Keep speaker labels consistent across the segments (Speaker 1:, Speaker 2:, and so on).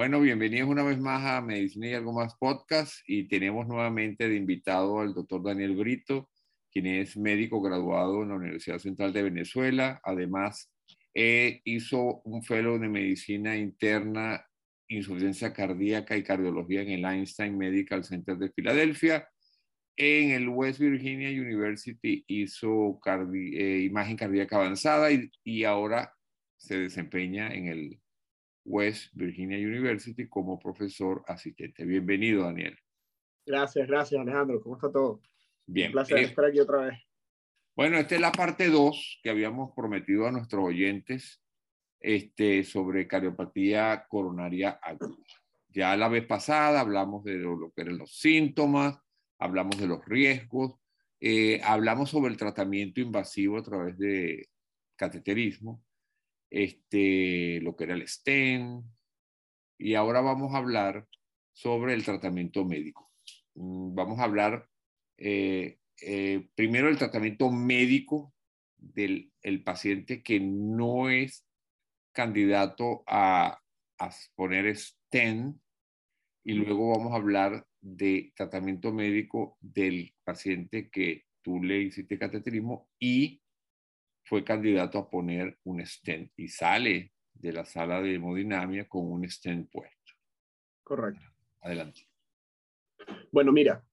Speaker 1: Bueno, bienvenidos una vez más a Medicina y algo más podcast y tenemos nuevamente de invitado al doctor Daniel Brito, quien es médico graduado en la Universidad Central de Venezuela. Además, eh, hizo un fellow de medicina interna, insuficiencia cardíaca y cardiología en el Einstein Medical Center de Filadelfia. En el West Virginia University hizo eh, imagen cardíaca avanzada y, y ahora se desempeña en el West Virginia University como profesor asistente. Bienvenido, Daniel.
Speaker 2: Gracias, gracias, Alejandro. ¿Cómo está todo?
Speaker 1: Bien.
Speaker 2: Un placer eh, estar aquí otra vez.
Speaker 1: Bueno, esta es la parte 2 que habíamos prometido a nuestros oyentes este, sobre cardiopatía coronaria aguda. Ya la vez pasada hablamos de lo, que eran los síntomas, hablamos de los riesgos, eh, hablamos sobre el tratamiento invasivo a través de cateterismo este, lo que era el STEM, y ahora vamos a hablar sobre el tratamiento médico. Mm, vamos a hablar eh, eh, primero del tratamiento médico del el paciente que no es candidato a, a poner STEM y luego vamos a hablar de tratamiento médico del paciente que tú le hiciste cateterismo y fue candidato a poner un stent y sale de la sala de hemodinamia con un stent puesto.
Speaker 2: Correcto.
Speaker 1: Adelante.
Speaker 2: Bueno, mira,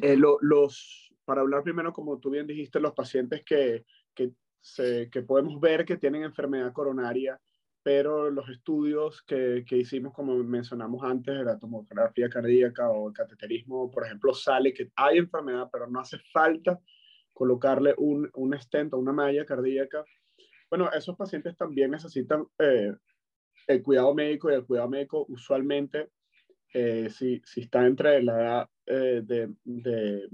Speaker 2: eh, los, para hablar primero, como tú bien dijiste, los pacientes que, que, se, que podemos ver que tienen enfermedad coronaria, pero los estudios que, que, hicimos, como mencionamos antes, de la tomografía cardíaca o el cateterismo, por ejemplo, sale que hay enfermedad, pero no hace falta colocarle un, un stent o una malla cardíaca. Bueno, esos pacientes también necesitan eh, el cuidado médico y el cuidado médico usualmente, eh, si, si, está entre la edad eh, de, de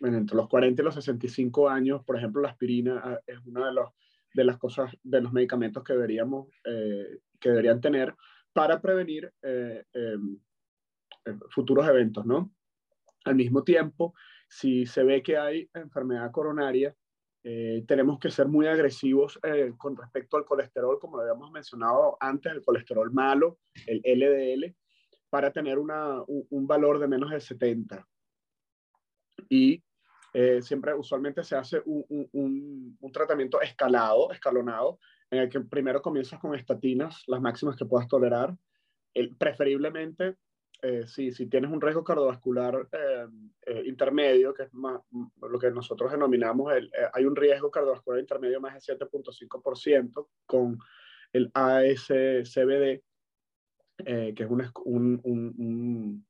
Speaker 2: bueno, entre los 40 y los 65 años, por ejemplo, la aspirina ah, es una de, los, de las cosas, de los medicamentos que deberíamos, que deberían tener para prevenir em, futuros eventos, ¿no? Al mismo tiempo, si se ve que hay enfermedad coronaria, eh, tenemos que ser muy agresivos eh, con respecto al colesterol, como lo habíamos mencionado antes, el colesterol malo, el LDL, para tener una, un, valor de menos de 70. Y eh, siempre, usualmente se hace un, un, un, tratamiento escalado, escalonado, en el que primero comienzas con estatinas, las máximas que puedas tolerar, el, preferiblemente eh, si, si, tienes un riesgo cardiovascular eh, intermedio, que es más, lo que nosotros denominamos, el, hay un riesgo cardiovascular intermedio más de 7.5% con el ASCBD, que es un,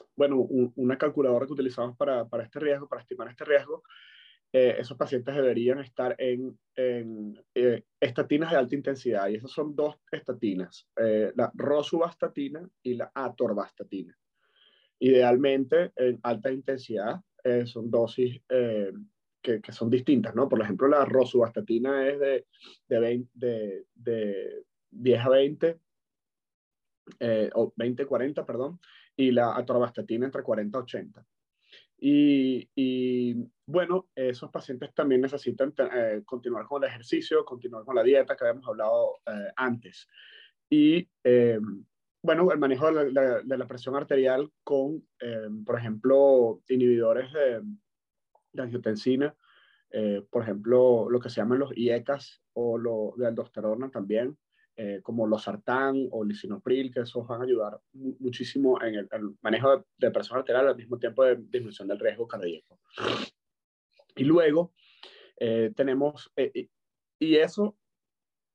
Speaker 2: un, un, bueno, una calculadora que utilizamos para, para, este riesgo, para estimar este riesgo, eh, esos pacientes deberían estar en, eh, estatinas de alta intensidad. Y esas son dos estatinas, eh, la rosuvastatina y la atorvastatina. Idealmente, en alta intensidad, son dosis que, que, son distintas, ¿no? Por ejemplo, la rosuvastatina es de, de, de, de 10 a 20, o 20 a 40, perdón, y la atorvastatina entre 40 a 80. Y, y, bueno, esos pacientes también necesitan eh, continuar con el ejercicio, continuar con la dieta que habíamos hablado eh, antes. Y eh, bueno, el manejo de la, de la, presión arterial con, por ejemplo, inhibidores de, de angiotensina, por ejemplo, lo que se llaman los IECAS o lo de aldosterona también, eh, como los sartán o lisinopril, que esos van a ayudar muchísimo en el, manejo de, presión arterial al mismo tiempo de disminución del riesgo cardíaco. Y luego eh, tenemos, eh, y eso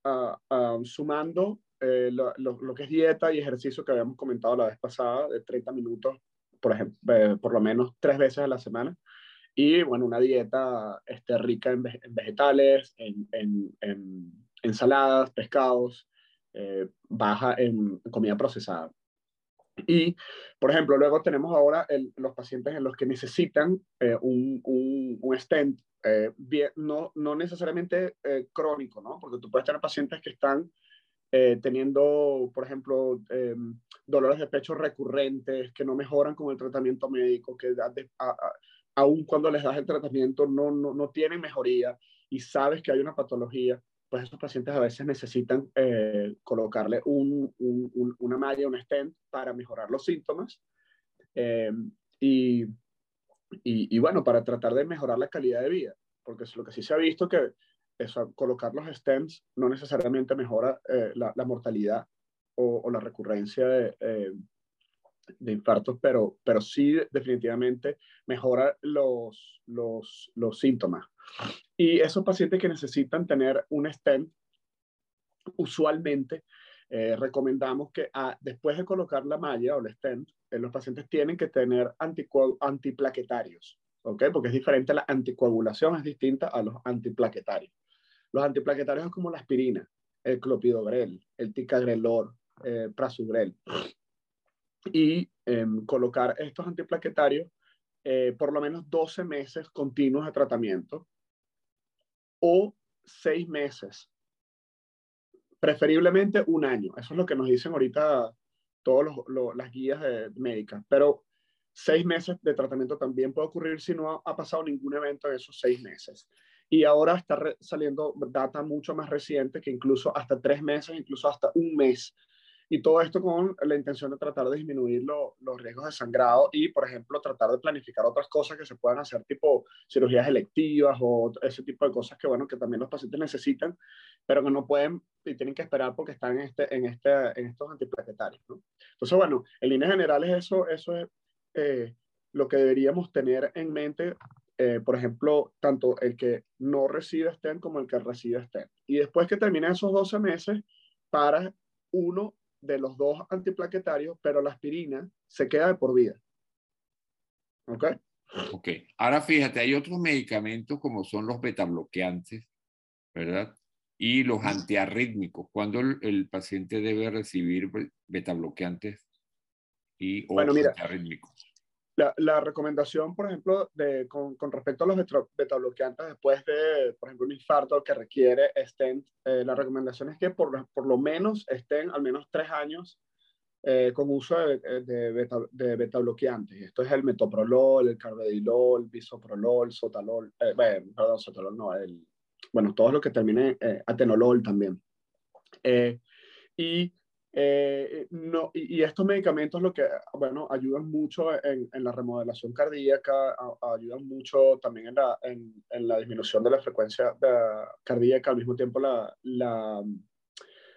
Speaker 2: ah, ah, sumando lo, lo, que es dieta y ejercicio que habíamos comentado la vez pasada, de 30 minutos, por ejemplo, por lo menos tres veces a la semana. Y bueno, una dieta este, rica en, vegetales, en, en, en ensaladas, pescados, eh, baja en comida procesada. Y, por ejemplo, luego tenemos ahora los pacientes en los que necesitan eh, un, un, stent, eh, bien, no, no necesariamente crónico, ¿no? Porque tú puedes tener pacientes que están teniendo, por ejemplo, dolores de pecho recurrentes, que no mejoran con el tratamiento médico, que aun cuando les das el tratamiento, no, no, no tienen mejoría y sabes que hay una patología, pues esos pacientes a veces necesitan eh, colocarle un, un, una malla, un stent para mejorar los síntomas. Eh, y, y, bueno, para tratar de mejorar la calidad de vida, porque es lo que sí se ha visto que eso, colocar los stents no necesariamente mejora eh, la, la, mortalidad o, o, la recurrencia de, de infartos, pero, pero sí definitivamente mejora los, los, los síntomas. Y esos pacientes que necesitan tener un stent, usualmente eh, recomendamos que ah, después de colocar la malla o el stent, eh, los pacientes tienen que tener antiplaquetarios, ¿ok? Porque es diferente, la anticoagulación es distinta a los antiplaquetarios. Los antiplaquetarios es como la aspirina, el clopidogrel, el ticagrelor, eh, prasugrel y em, colocar estos antiplaquetarios eh, por lo menos 12 meses continuos de tratamiento o 6 meses, preferiblemente un año. Eso es lo que nos dicen ahorita todas las guías médicas, pero 6 meses de tratamiento también puede ocurrir si no ha, pasado ningún evento en esos 6 meses. Y ahora está saliendo data mucho más reciente que incluso hasta 3 meses, incluso hasta un mes y todo esto con la intención de tratar de disminuir los riesgos de sangrado y, por ejemplo, tratar de planificar otras cosas que se puedan hacer, tipo cirugías electivas o ese tipo de cosas que, bueno, que también los pacientes necesitan, pero que no pueden y tienen que esperar porque están en, este, en, este, en estos antiplaquetarios. ¿no? Entonces, bueno, en líneas generales eso, eso es eh, lo que deberíamos tener en mente eh, por ejemplo, tanto el que no recibe STEM como el que recibe STEM. Y después que termine esos 12 meses, para uno de los dos antiplaquetarios, pero la aspirina se queda de por vida. ¿Ok?
Speaker 1: Ok. Ahora fíjate, hay otros medicamentos como son los betabloqueantes, ¿verdad? Y los antiarrítmicos. ¿Cuándo el, paciente debe recibir betabloqueantes y o
Speaker 2: bueno, mira, la, recomendación, por ejemplo, de, con, respecto a los betabloqueantes después de, por ejemplo, un infarto que requiere stent, eh, la recomendación es que por, por, lo menos estén al menos tres años eh, con uso de, de, beta, de betabloqueantes. Esto es el metoprolol, el carvedilol, bisoprolol, sotalol, eh, perdón, sotalol no, el, bueno, todo lo que termine atenolol también. y eh, no, y, estos medicamentos lo que, bueno, ayudan mucho en, en la remodelación cardíaca, ayudan mucho también en la, en, en la, disminución de la frecuencia cardíaca, al mismo tiempo la, la,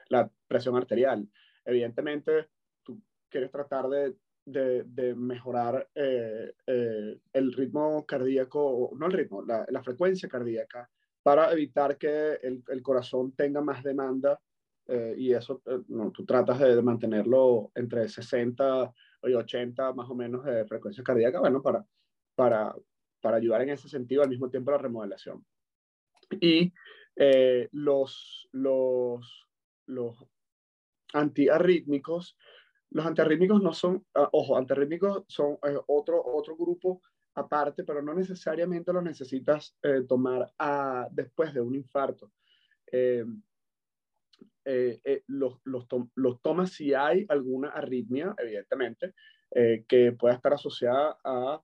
Speaker 2: la, presión arterial. Evidentemente, tú quieres tratar de, de, mejorar eh, eh, el ritmo cardíaco, no el ritmo, la frecuencia cardíaca, para evitar que el, el corazón tenga más demanda eh, y eso eh, no, tú tratas de mantenerlo entre 60 y 80 más o menos de frecuencia cardíaca, bueno, para, para, para ayudar en ese sentido al mismo tiempo la remodelación. Y eh, los, los, los antiarrítmicos, los antiarrítmicos no son, ah, ojo, antiarrítmicos son otro, otro grupo aparte, pero no necesariamente lo necesitas tomar a, después de un infarto. Eh, eh, los, los, los, tomas si hay alguna arritmia, evidentemente, eh, que pueda estar asociada a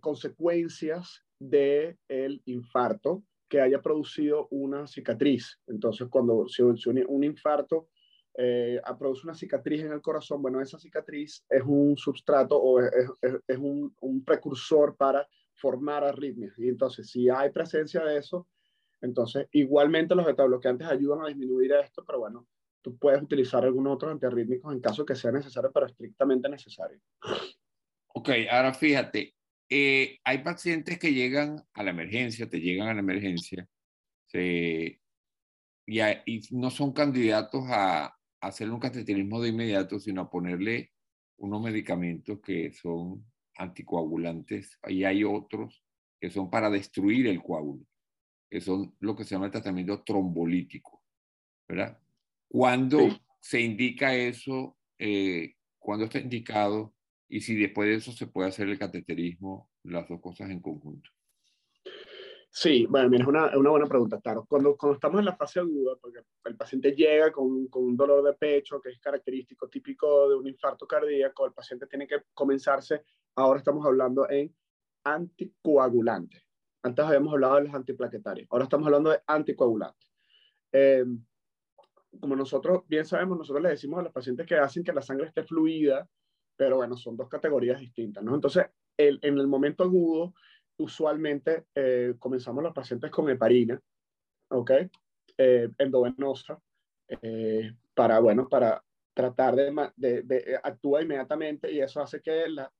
Speaker 2: consecuencias del el infarto que haya producido una cicatriz. Entonces, cuando si, un, infarto produce una cicatriz en el corazón, bueno, esa cicatriz es un substrato o es, es, es un, un, precursor para formar arritmias. Y entonces, si hay presencia de eso, entonces, igualmente los betabloqueantes ayudan a disminuir esto, pero bueno, tú puedes utilizar algunos otros antiarrítmicos en caso que sea necesario, pero estrictamente necesario.
Speaker 1: Ok, ahora fíjate, eh, hay pacientes que llegan a la emergencia, te llegan a la emergencia, y, no son candidatos a, a hacer un cateterismo de inmediato, sino a ponerle unos medicamentos que son anticoagulantes, y hay otros que son para destruir el coágulo que son lo que se llama el tratamiento trombolítico, ¿verdad? ¿Cuándo se indica eso? Eh, ¿Cuándo está indicado? Y si después de eso se puede hacer el cateterismo, las dos cosas en conjunto.
Speaker 2: Sí, bueno, mira, es una, una, buena pregunta, claro. Cuando, cuando estamos en la fase aguda, porque el paciente llega con, con, un dolor de pecho que es característico, típico de un infarto cardíaco, el paciente tiene que comenzarse, ahora estamos hablando en anticoagulantes. Antes habíamos hablado de los antiplaquetarios, ahora estamos hablando de anticoagulantes. Eh, como nosotros bien sabemos, nosotros le decimos a los pacientes que hacen que la sangre esté fluida, pero bueno, son dos categorías distintas, ¿no? Entonces, el, en el momento agudo, usualmente eh, comenzamos los pacientes con heparina, ¿ok? Eh, endovenosa, eh, para, bueno, para tratar de, de, de, actúa inmediatamente y eso hace que la,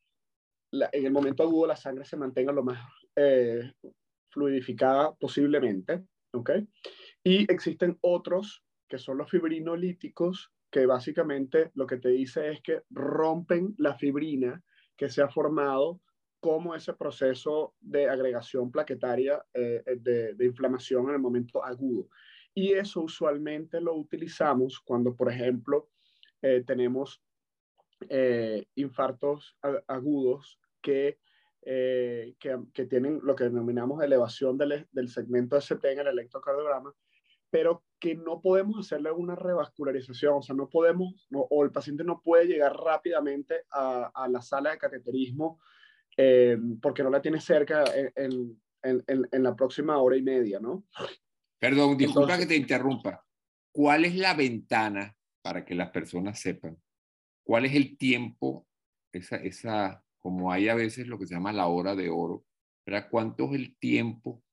Speaker 2: en el momento agudo la sangre se mantenga lo más eh, fluidificada posiblemente, ¿ok? Y existen otros que son los fibrinolíticos, que básicamente lo que te dice es que rompen la fibrina que se ha formado como ese proceso de agregación plaquetaria eh, de, de, inflamación en el momento agudo. Y eso usualmente lo utilizamos cuando, por ejemplo, eh, tenemos eh, infartos agudos que, eh, que, que, tienen lo que denominamos elevación del, del segmento ST en el electrocardiograma, pero que no podemos hacerle una revascularización, o sea, no podemos, no, o el paciente no puede llegar rápidamente a, a la sala de cateterismo eh, porque no la tiene cerca en, en, en, en, la próxima hora y media, ¿no?
Speaker 1: Perdón, disculpa Entonces, que te interrumpa. ¿Cuál es la ventana para que las personas sepan? ¿Cuál es el tiempo, esa, esa, como hay a veces lo que se llama la hora de oro, ¿verdad? ¿cuánto es el tiempo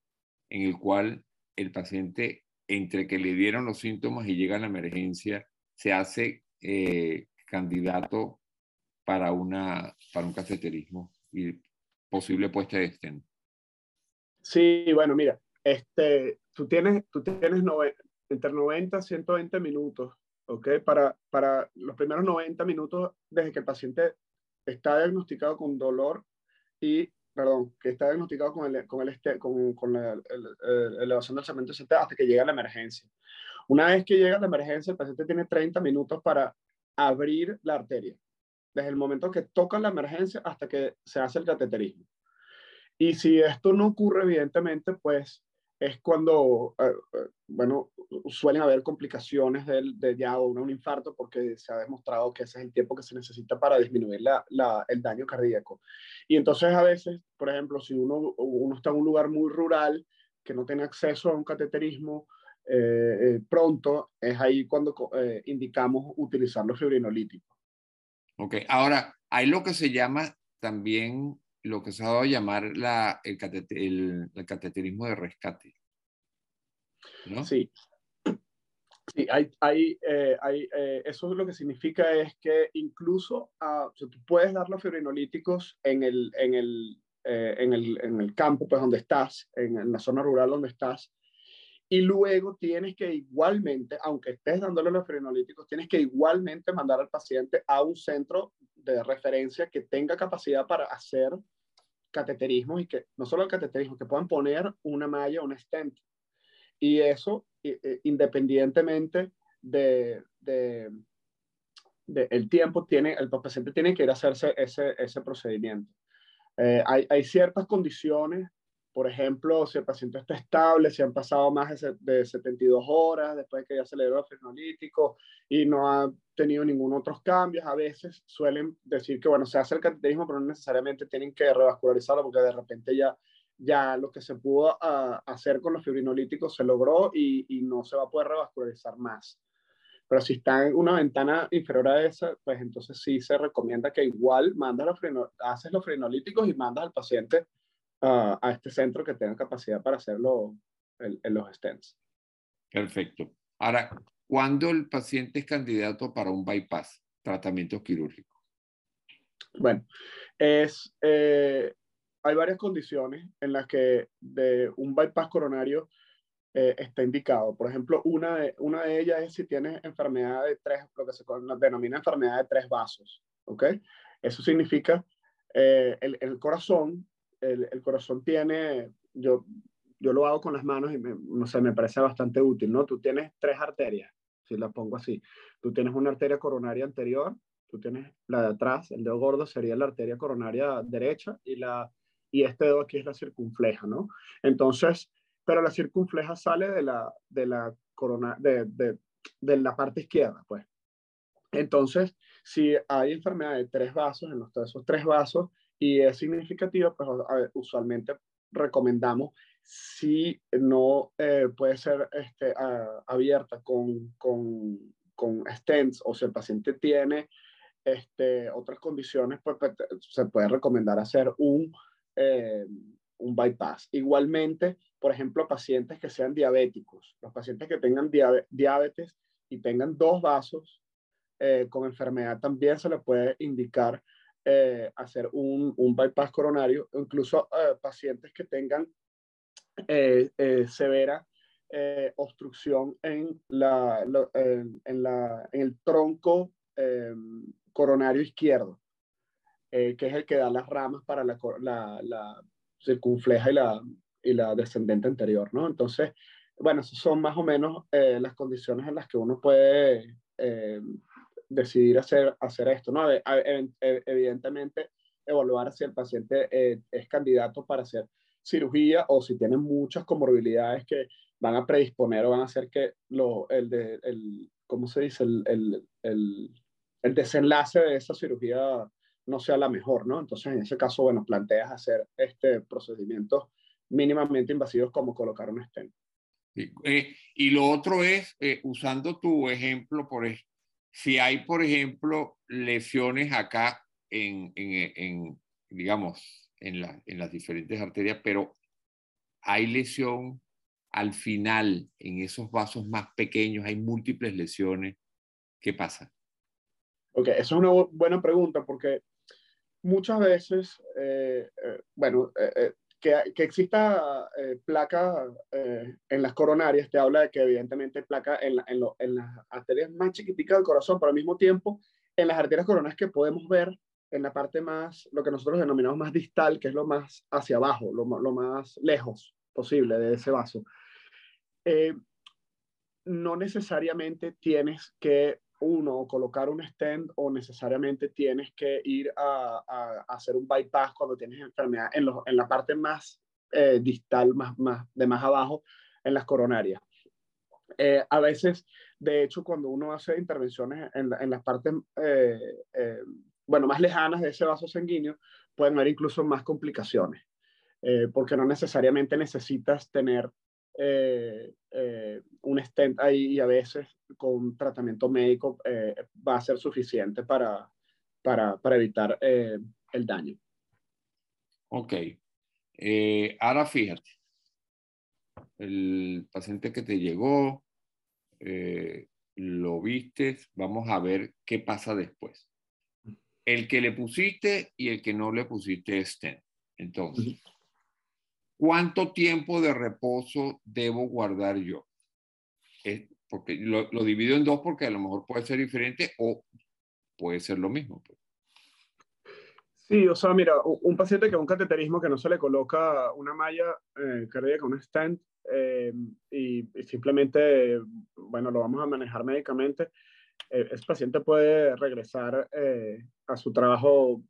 Speaker 1: en el cual el paciente, entre que le dieron los síntomas y llega a la emergencia, se hace eh, candidato para, una, para un cateterismo y posible puesta de stent?
Speaker 2: Sí, bueno, mira, este, tú tienes, tú tienes nove, entre 90 y 120 minutos, ¿ok? Para, para los primeros 90 minutos desde que el paciente está diagnosticado con dolor y, perdón, que está diagnosticado con, el, con, el este, con, con la el, el, elevación del cemento hasta que llega la emergencia. Una vez que llega la emergencia, el paciente tiene 30 minutos para abrir la arteria, desde el momento que toca la emergencia hasta que se hace el cateterismo. Y si esto no ocurre, evidentemente, pues es cuando, uh, bueno, suelen haber complicaciones del, de ya o un infarto porque se ha demostrado que ese es el tiempo que se necesita para disminuir la, la, el daño cardíaco. Y entonces a veces, por ejemplo, si uno, uno está en un lugar muy rural que no tiene acceso a un cateterismo eh, eh, pronto, es ahí cuando eh, indicamos utilizar los fibrinolíticos.
Speaker 1: Ok, ahora hay lo que se llama también lo que se ha dado a llamar la, el, el, el, cateterismo de rescate.
Speaker 2: ¿no? Sí. Sí, hay, hay, eh, hay, eh, eso lo que significa es que incluso uh, o sea, tú puedes dar los fibrinolíticos en el, en, el, eh, en, el, en el campo, pues donde estás, en, en la zona rural donde estás, y luego tienes que igualmente, aunque estés dándole los fibrinolíticos, tienes que igualmente mandar al paciente a un centro de referencia que tenga capacidad para hacer cateterismo y que no solo el cateterismo, que puedan poner una malla, un stent. Y eso independientemente de, de, de, el tiempo, tiene, el paciente tiene que ir a hacerse ese, ese procedimiento. Eh, hay, hay, ciertas condiciones, por ejemplo, si el paciente está estable, si han pasado más de, de 72 horas después de que ya se le dio el fibrinolítico y no ha tenido ningún otros cambios, a veces suelen decir que, bueno, se hace el cateterismo, pero no necesariamente tienen que revascularizarlo porque de repente ya, ya lo que se pudo hacer con los fibrinolíticos se logró y, y, no se va a poder revascularizar más. Pero si está en una ventana inferior a esa, pues entonces sí se recomienda que igual mandas los haces los fibrinolíticos y mandas al paciente a este centro que tenga capacidad para hacerlo en los stents.
Speaker 1: Perfecto. Ahora, ¿Cuándo el paciente es candidato para un bypass, tratamiento quirúrgico?
Speaker 2: Bueno, es, eh, hay varias condiciones en las que de un bypass coronario eh, está indicado. Por ejemplo, una de, una de ellas es si tienes enfermedad de tres, lo que se denomina enfermedad de tres vasos. ¿ok? Eso significa eh, el, el, corazón, el, corazón tiene, yo yo lo hago con las manos y me, no sé, me parece bastante útil, ¿no? Tú tienes tres arterias, si la pongo así. Tú tienes una arteria coronaria anterior, tú tienes la de atrás, el dedo gordo sería la arteria coronaria derecha y, la, y este dedo aquí es la circunfleja, ¿no? Entonces, pero la circunfleja sale de la, de la, corona, de, de, de la parte izquierda, pues. Entonces, si hay enfermedad de tres vasos, en los, esos tres vasos, y es significativa, pues usualmente recomendamos si no eh, puede ser este, abierta con, con, con, stents o si el paciente tiene este, otras condiciones, pues, pues se puede recomendar hacer un, eh, un bypass. Igualmente, por ejemplo, pacientes que sean diabéticos, los pacientes que tengan diabetes y tengan dos vasos eh, con enfermedad, también se le puede indicar eh, hacer un, un, bypass coronario, incluso eh, pacientes que tengan severa obstrucción en, la, en, la, en el tronco coronario izquierdo, que es el que da las ramas para la, la, circunfleja y la, y la descendente anterior, ¿no? Entonces, bueno, son más o menos eh, las condiciones en las que uno puede eh, decidir hacer, hacer esto, ¿no? evidentemente, evaluar si el paciente eh, es candidato para hacer cirugía o si tiene muchas comorbilidades que van a predisponer o van a hacer que lo, el, de, el ¿cómo se dice? El, el, el, el desenlace de esa cirugía no sea la mejor, ¿no? Entonces, en ese caso, bueno, planteas hacer este procedimiento mínimamente invasivos como colocar un stent.
Speaker 1: Eh, y lo otro es, eh, usando tu ejemplo, por si hay, por ejemplo, lesiones acá en, en, en digamos, en, la, en las diferentes arterias, pero hay lesión al final en esos vasos más pequeños, hay múltiples lesiones. ¿Qué pasa?
Speaker 2: Ok, esa es una buena pregunta porque muchas veces, eh, bueno, que, exista eh, placa eh, en las coronarias te habla de que evidentemente placa en, en, las arterias más chiquiticas del corazón, pero al mismo tiempo en las arterias coronarias que podemos ver en la parte más, lo que nosotros denominamos más distal, que es lo más hacia abajo, lo, lo más lejos posible de ese vaso. Eh, no necesariamente tienes que uno, colocar un stent o necesariamente tienes que ir a, hacer un bypass cuando tienes enfermedad en, en la parte más eh, distal, más, más, de más abajo, en las coronarias. Eh, a veces, de hecho, cuando uno hace intervenciones en, en las partes, eh, bueno, más lejanas de ese vaso sanguíneo, pueden haber incluso más complicaciones, porque no necesariamente necesitas tener eh, eh, un stent ahí y a veces con tratamiento médico eh, va a ser suficiente para, para, para evitar el daño.
Speaker 1: Ok. ahora fíjate, el paciente que te llegó, lo viste, vamos a ver qué pasa después. El que le pusiste y el que no le pusiste stent. Entonces, ¿Cuánto tiempo de reposo debo guardar yo? porque lo, divido en dos porque a lo mejor puede ser diferente o puede ser lo mismo. Pues.
Speaker 2: Sí, o sea, mira, un paciente que un cateterismo que no se le coloca una malla eh, cardíaca, un stent, eh, y, simplemente, bueno, lo vamos a manejar médicamente, eh, ese paciente puede regresar eh, a su trabajo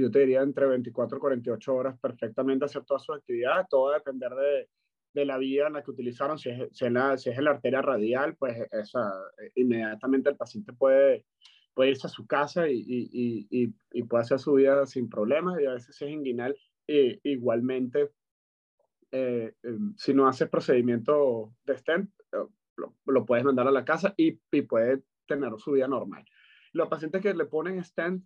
Speaker 2: yo te diría entre 24 y 48 horas perfectamente hacer todas sus actividades, todo va a depender de, de la vía en la que utilizaron, si es, si es, la, si es la arteria radial, pues esa, inmediatamente el paciente puede, puede irse a su casa y, y, y, y, puede hacer su vida sin problemas, y a veces si es inguinal, igualmente, eh, em, si no haces procedimiento de stent, eh, lo, lo, puedes mandar a la casa y, puede tener su vida normal. Los pacientes que le ponen stent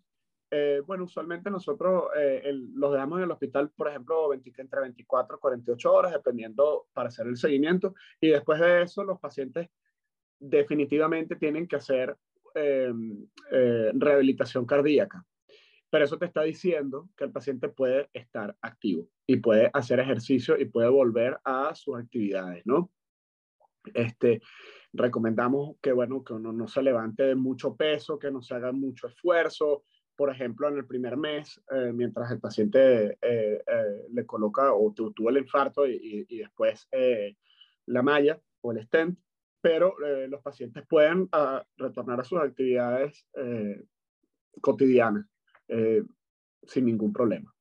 Speaker 2: eh, bueno, usualmente nosotros eh, los dejamos en el hospital, por ejemplo, entre 24 y 48 horas, dependiendo para hacer el seguimiento. Y después de eso, los pacientes definitivamente tienen que hacer eh, rehabilitación cardíaca. Pero eso te está diciendo que el paciente puede estar activo y puede hacer ejercicio y puede volver a sus actividades, ¿no? Este, recomendamos que, bueno, que uno no se levante de mucho peso, que no se haga mucho esfuerzo, por ejemplo, en el primer mes, eh, mientras el paciente eh, eh, le coloca o tuvo el infarto y, después la malla o el stent, pero los pacientes pueden ah, retornar a sus actividades cotidianas sin ningún problema.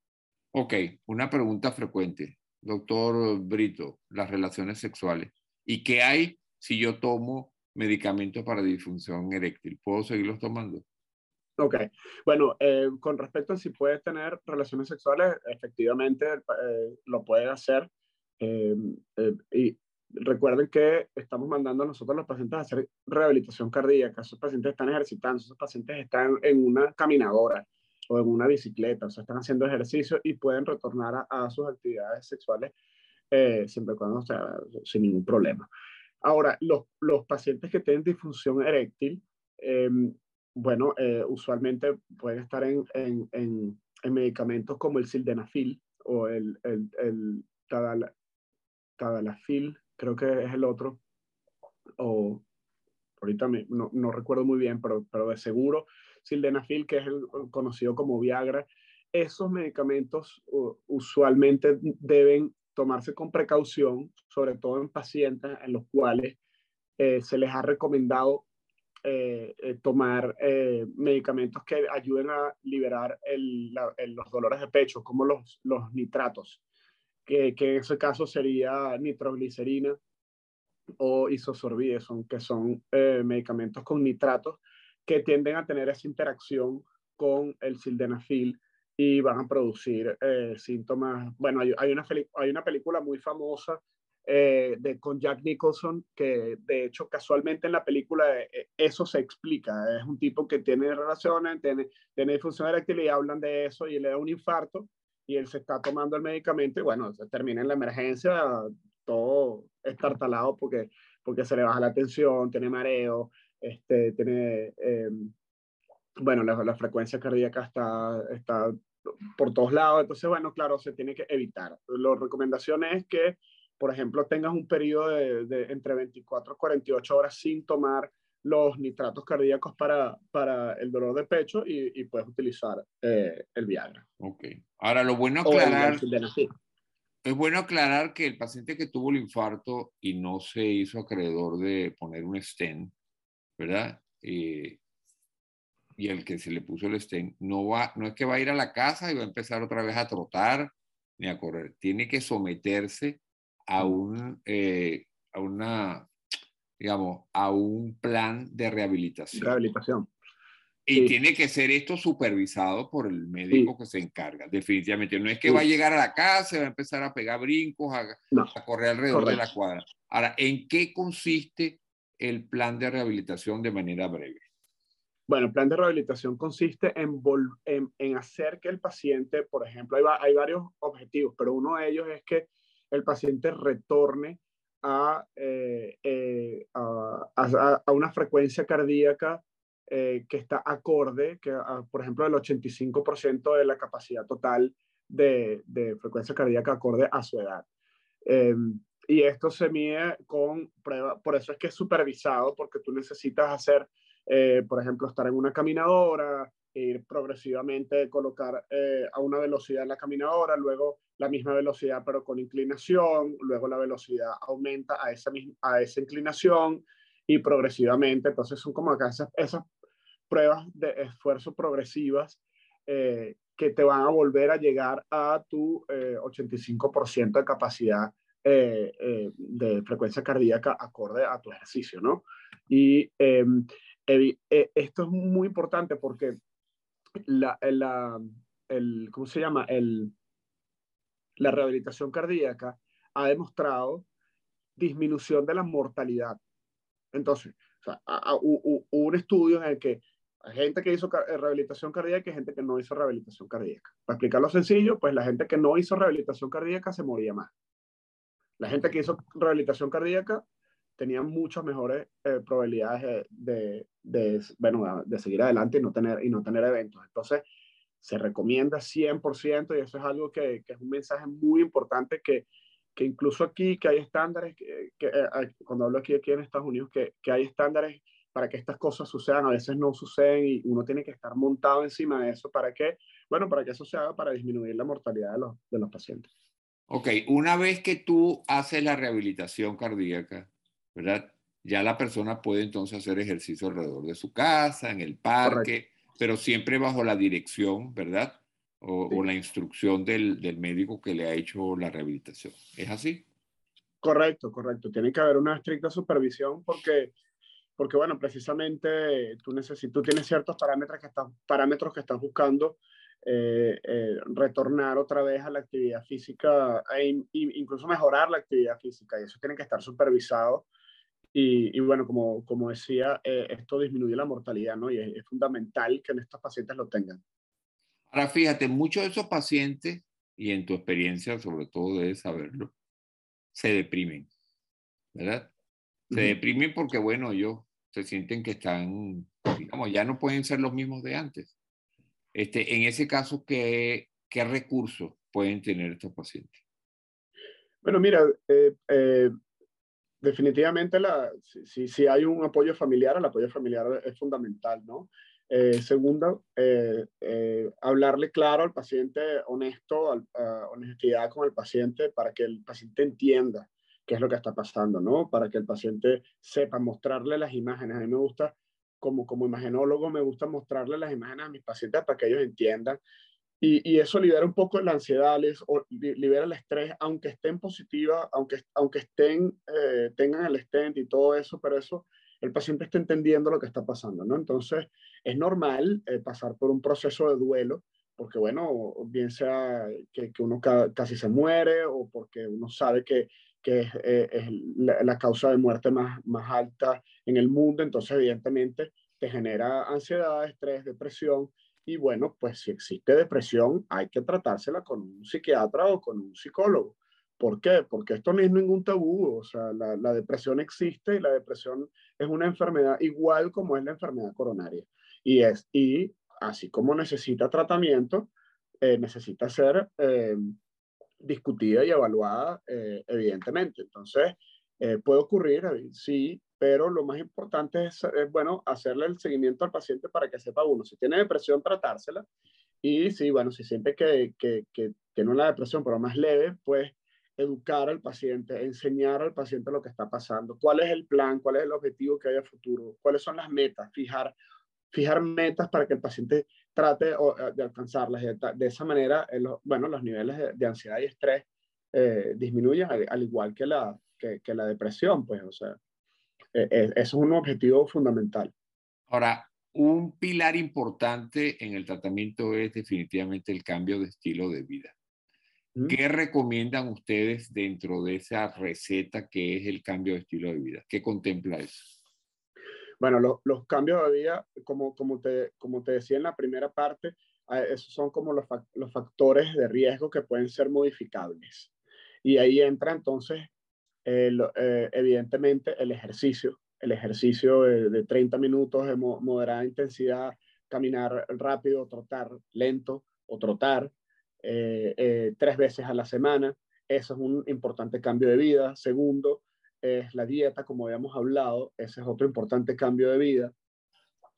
Speaker 1: Ok, una pregunta frecuente, doctor Brito, las relaciones sexuales. ¿Y qué hay si yo tomo medicamentos para disfunción eréctil? ¿Puedo seguirlos tomando?
Speaker 2: Ok, bueno, eh, con respecto a si puedes tener relaciones sexuales, efectivamente eh, lo puedes hacer. Eh, y recuerden que estamos mandando a nosotros los pacientes a hacer rehabilitación cardíaca. Esos pacientes están ejercitando, esos pacientes están en una caminadora o en una bicicleta, o sea, están haciendo ejercicio y pueden retornar a, sus actividades sexuales siempre y cuando, sea, sin ningún problema. Ahora, los, los pacientes que tienen disfunción eréctil, em, bueno, eh, usualmente pueden estar en, en, en, medicamentos como el sildenafil o el, el, el tadalafil, creo que es el otro, o ahorita no, no, recuerdo muy bien, pero, pero de seguro, sildenafil, que es el conocido como Viagra, esos medicamentos usualmente deben tomarse con precaución, sobre todo en pacientes en los cuales eh, se les ha recomendado eh, eh, tomar medicamentos que ayuden a liberar los dolores de pecho, como los, nitratos, que, en ese caso sería nitroglicerina o isosorbide, que son medicamentos con nitratos que tienden a tener esa interacción con el sildenafil y van a producir eh, síntomas. Bueno, hay, una, hay una película muy famosa eh, de, con Jack Nicholson que de hecho casualmente en la película eh, eso se explica. Es un tipo que tiene relaciones, tiene, tiene disfunción eréctil y hablan de eso y le da un infarto y él se está tomando el medicamento y bueno, se termina en la emergencia todo estartalado porque, porque se le baja la tensión, tiene mareo, este, tiene... bueno, la, la, frecuencia cardíaca está, está por todos lados. Entonces, bueno, claro, se tiene que evitar. La recomendación es que, por ejemplo, tengas un periodo de, entre 24 y 48 horas sin tomar los nitratos cardíacos para, para el dolor de pecho y, puedes utilizar eh, el Viagra.
Speaker 1: Ok. Ahora, lo bueno aclarar... Es bueno aclarar que el paciente que tuvo el infarto y no se hizo acreedor de poner un stent, ¿verdad? Eh, y el que se le puso el stent no, va, no es que va a ir a la casa y va a empezar otra vez a trotar ni a correr. Tiene que someterse a un, eh, a una, digamos, a un plan de rehabilitación.
Speaker 2: Rehabilitación.
Speaker 1: Y tiene que ser esto supervisado por el médico que se encarga, definitivamente. No es que va a llegar a la casa va a empezar a pegar brincos, a, a correr alrededor de la cuadra. Ahora, ¿en qué consiste el plan de rehabilitación de manera breve?
Speaker 2: Bueno, el plan de rehabilitación consiste en, en, hacer que el paciente, por ejemplo, hay, hay, varios objetivos, pero uno de ellos es que el paciente retorne a, eh, eh, a, a, una frecuencia cardíaca eh, que está acorde, que por ejemplo el 85% de la capacidad total de, de, frecuencia cardíaca acorde a su edad. Em, y esto se mide con prueba, por eso es que es supervisado, porque tú necesitas hacer eh, por ejemplo, estar en una caminadora, ir progresivamente, colocar eh, a una velocidad la caminadora, luego la misma velocidad pero con inclinación, luego la velocidad aumenta a esa, misma, a esa inclinación y progresivamente, entonces son como acá esas, esas pruebas de esfuerzo progresivas eh, que te van a volver a llegar a tu 85% de capacidad de frecuencia cardíaca acorde a tu ejercicio, ¿no? Y eh, esto es muy importante porque la, la, el, ¿cómo se llama? El, la rehabilitación cardíaca ha demostrado disminución de la mortalidad. Entonces, hubo un estudio en el que hay gente que hizo eh, rehabilitación cardíaca y gente que no hizo rehabilitación cardíaca. Para explicarlo sencillo, pues la gente que no hizo rehabilitación cardíaca se moría más. La gente que hizo rehabilitación cardíaca tenían muchas mejores eh, probabilidades de, de, bueno, de seguir adelante y no, tener, y no tener eventos. Entonces, se recomienda 100% y eso es algo que, que es un mensaje muy importante que, que, incluso aquí, que hay estándares, que, eh, cuando hablo aquí, aquí en Estados Unidos, que, que hay estándares para que estas cosas sucedan, a veces no suceden y uno tiene que estar montado encima de eso para que, bueno, para que eso se haga para disminuir la mortalidad de los, de los pacientes.
Speaker 1: Ok, una vez que tú haces la rehabilitación cardíaca, ¿verdad? Ya la persona puede entonces hacer ejercicio alrededor de su casa, en el parque, pero siempre bajo la dirección, ¿verdad? O, la instrucción del, del, médico que le ha hecho la rehabilitación. ¿Es así?
Speaker 2: Correcto, correcto. Tiene que haber una estricta supervisión porque porque bueno, precisamente tú, necesitas, tú tienes ciertos parámetros que estás, parámetros que estás buscando eh, eh, retornar otra vez a la actividad física e incluso mejorar la actividad física y eso tiene que estar supervisado. Y, bueno, como, como decía, eh, esto disminuye la mortalidad, ¿no? Y es, es, fundamental que estos pacientes lo tengan.
Speaker 1: Ahora, fíjate, muchos de esos pacientes, y en tu experiencia sobre todo debes saberlo, se deprimen, ¿verdad? Se deprimen porque, bueno, ellos se sienten que están, digamos, ya no pueden ser los mismos de antes. Este, en ese caso, ¿qué, qué recursos pueden tener estos pacientes?
Speaker 2: Bueno, mira, eh, eh, definitivamente la, si, si, hay un apoyo familiar, el apoyo familiar es fundamental, ¿no? Eh, segundo, hablarle claro al paciente, honesto, honestidad con el paciente para que el paciente entienda qué es lo que está pasando, ¿no? Para que el paciente sepa mostrarle las imágenes. A mí me gusta como, como imagenólogo me gusta mostrarle las imágenes a mis pacientes para que ellos entiendan. Y, y eso libera un poco la ansiedad, les, o, libera el estrés, aunque estén positivas, aunque, aunque estén, eh, tengan el stent y todo eso, pero eso, el paciente está entendiendo lo que está pasando, ¿no? Entonces, es normal eh, pasar por un proceso de duelo, porque bueno, bien sea que, que uno casi se muere o porque uno sabe que, que es, eh, es la, la, causa de muerte más, más alta en el mundo, entonces evidentemente te genera ansiedad, estrés, depresión, y bueno, pues si existe depresión hay que tratársela con un psiquiatra o con un psicólogo. ¿Por qué? Porque esto no es ningún tabú, o sea, la, depresión existe y la depresión es una enfermedad igual como es la enfermedad coronaria. Y, es, y así como necesita tratamiento, eh, necesita ser eh, discutida y evaluada, eh, evidentemente. Entonces, puede ocurrir, sí, pero lo más importante es, bueno, hacerle el seguimiento al paciente para que sepa uno, si tiene depresión, tratársela. Y si, bueno, si siente que, que, que tiene una depresión, pero más leve, pues educar al paciente, enseñar al paciente lo que está pasando, cuál es el plan, cuál es el objetivo que hay a futuro, cuáles son las metas, fijar, fijar metas para que el paciente trate de alcanzarlas. De, esa manera, bueno, los niveles de, ansiedad y estrés eh, disminuyen, al, igual que la, que, que la depresión, pues, o sea, eso es un objetivo fundamental.
Speaker 1: Ahora, un pilar importante en el tratamiento es definitivamente el cambio de estilo de vida. ¿Qué recomiendan ustedes dentro de esa receta que es el cambio de estilo de vida? ¿Qué contempla eso?
Speaker 2: Bueno, los cambios de vida, como, como, te, como te decía en la primera parte, esos son como los, los factores de riesgo que pueden ser modificables. Y ahí entra entonces eh, evidentemente el ejercicio, el ejercicio de, 30 minutos de moderada intensidad, caminar rápido, trotar lento o trotar eh, eh, tres veces a la semana. Eso es un importante cambio de vida. Segundo, es la dieta, como habíamos hablado, ese es otro importante cambio de vida.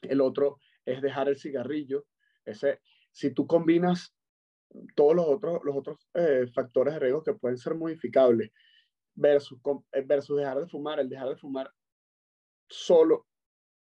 Speaker 2: El otro es dejar el cigarrillo. Ese, si tú combinas todos los otros, los otros factores de riesgo que pueden ser modificables, versus, eh, versus dejar de fumar. El dejar de fumar solo,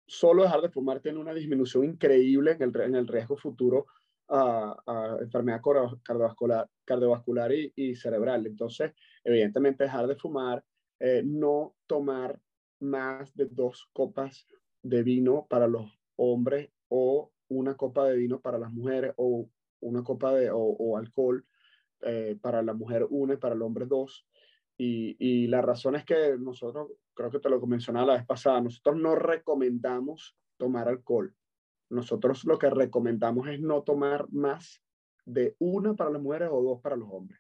Speaker 2: solo dejar de fumar tiene una disminución increíble en el, en el riesgo futuro a, a enfermedad cardiovascular, cardiovascular y, y, cerebral. Entonces, evidentemente, dejar de fumar, eh, no tomar más de dos copas de vino para los hombres o una copa de vino para las mujeres o una copa de o, alcohol eh, para la mujer una y para el hombre dos. Y, la razón es que nosotros, creo que te lo mencionaba la vez pasada, nosotros no recomendamos tomar alcohol. Nosotros lo que recomendamos es no tomar más de una para las mujeres o dos para los hombres.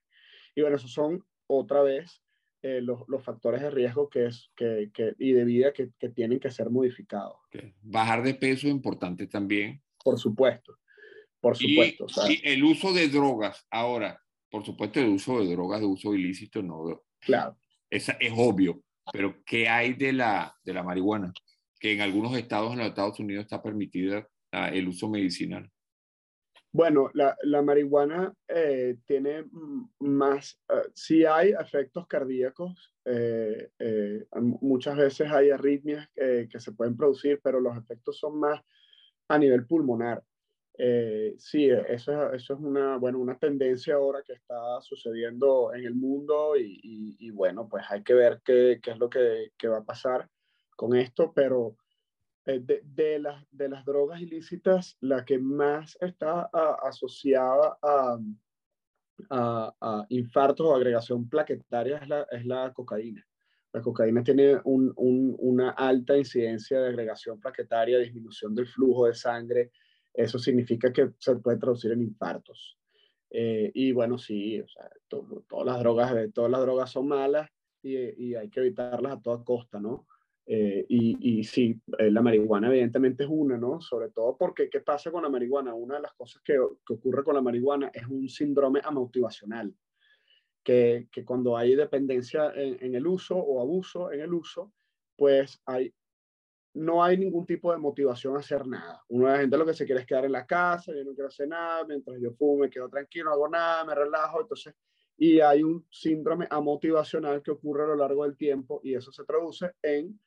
Speaker 2: Y bueno, esos son otra vez eh, los, los, factores de riesgo que es, que, que y de vida que, que, tienen que ser modificados.
Speaker 1: Bajar de peso es importante también.
Speaker 2: Por supuesto, por supuesto.
Speaker 1: Y, el uso de drogas, ahora, por supuesto, el uso de drogas de uso ilícito no,
Speaker 2: Claro.
Speaker 1: Es, es obvio, pero ¿qué hay de la, de la marihuana? Que en algunos estados en los Estados Unidos está permitida uh, el uso medicinal.
Speaker 2: Bueno, la, la marihuana eh, tiene más, uh, sí hay efectos cardíacos, eh, eh, muchas veces hay arritmias que se pueden producir, pero los efectos son más a nivel pulmonar. Eh, sí, eso, eso es una, bueno, una tendencia ahora que está sucediendo en el mundo y, y, bueno, pues hay que ver qué, qué es lo que, que, va a pasar con esto, pero eh, de, las, de las drogas ilícitas, la que más está asociada a, a, infartos o agregación plaquetaria es la, es la cocaína. La cocaína tiene un, una alta incidencia de agregación plaquetaria, disminución del flujo de sangre. Eso significa que se puede traducir en infartos. Eh, y bueno, sí, o sea, todas, las drogas, todas las drogas son malas y, y hay que evitarlas a toda costa, ¿no? Eh, y, y, sí, eh, la marihuana evidentemente es una, ¿no? Sobre todo porque, ¿qué pasa con la marihuana? Una de las cosas que, que ocurre con la marihuana es un síndrome amotivacional, que, que cuando hay dependencia en, en, el uso o abuso en el uso, pues hay, no hay ningún tipo de motivación a hacer nada. Una gente lo que se quiere es quedar en la casa, yo no quiero hacer nada, mientras yo fumo me quedo tranquilo, no hago nada, me relajo, entonces y hay un síndrome amotivacional que ocurre a lo largo del tiempo y eso se traduce en